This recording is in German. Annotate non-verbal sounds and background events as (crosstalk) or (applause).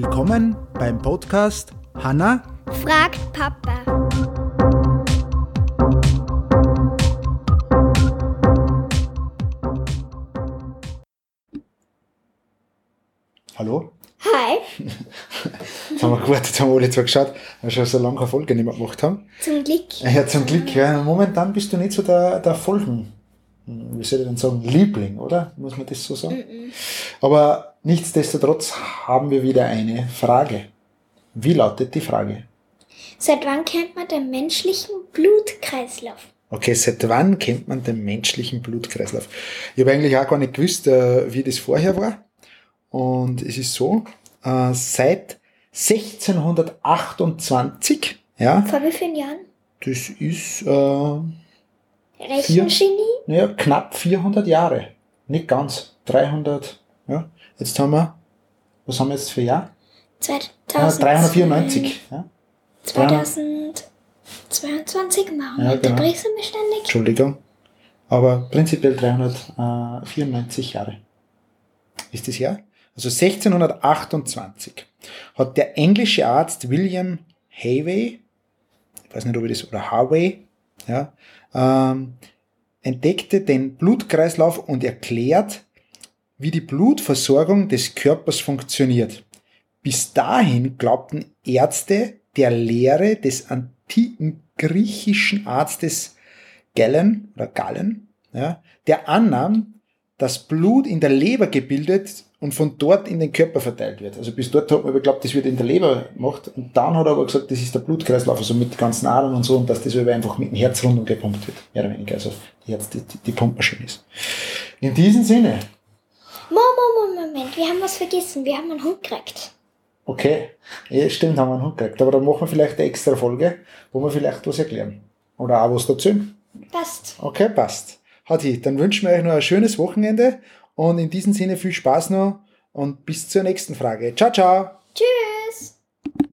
Willkommen beim Podcast Hanna fragt Papa. Hallo? Hi, Jetzt (laughs) haben wir gewartet, jetzt haben wir alle zwei geschaut, weil wir schon so lange keine Folge nicht mehr gemacht haben. zum Glück. Ja, zum Glück, ja. Momentan bist du nicht so der, der Folgen, wie soll ich denn sagen, Liebling, oder? Muss man das so sagen? Aber nichtsdestotrotz haben wir wieder eine Frage. Wie lautet die Frage? Seit wann kennt man den menschlichen Blutkreislauf? Okay, seit wann kennt man den menschlichen Blutkreislauf? Ich habe eigentlich auch gar nicht gewusst, äh, wie das vorher war. Und es ist so, äh, seit 1628, ja, Vor wie vielen Jahren? das ist äh, Rechengenie? ja, knapp 400 Jahre. Nicht ganz, 300, ja. Jetzt haben wir, was haben wir jetzt für Jahr? 2000, Ja, 394, ja. 2022 machen Ja, wir die genau. Briefe beständig. Entschuldigung. Aber prinzipiell 394 Jahre ist das Jahr. Also 1628 hat der englische Arzt William Harvey, ich weiß nicht, ob ich das, oder Harvey, ja, ähm, entdeckte den Blutkreislauf und erklärt, wie die Blutversorgung des Körpers funktioniert. Bis dahin glaubten Ärzte der Lehre des antiken griechischen Arztes Gallen oder Gallen, ja, der annahm, dass Blut in der Leber gebildet und von dort in den Körper verteilt wird. Also bis dort hat man geglaubt, das wird in der Leber gemacht und dann hat er aber gesagt, das ist der Blutkreislauf, also mit ganzen Adern und so und dass das aber einfach mit dem Herz rundum gepumpt wird, mehr oder weniger, also die Herz, die, die, Pumpmaschine ist. In diesem Sinne, Moment, Moment, Moment, wir haben was vergessen. Wir haben einen Hund gekriegt. okay, ja, stimmt, haben wir einen Hund gekriegt, aber da machen wir vielleicht eine extra Folge, wo wir vielleicht was erklären. Oder auch was dazu. Passt. Okay, passt. Hatti, dann wünschen wir euch noch ein schönes Wochenende und in diesem Sinne viel Spaß noch und bis zur nächsten Frage. Ciao, ciao! Tschüss.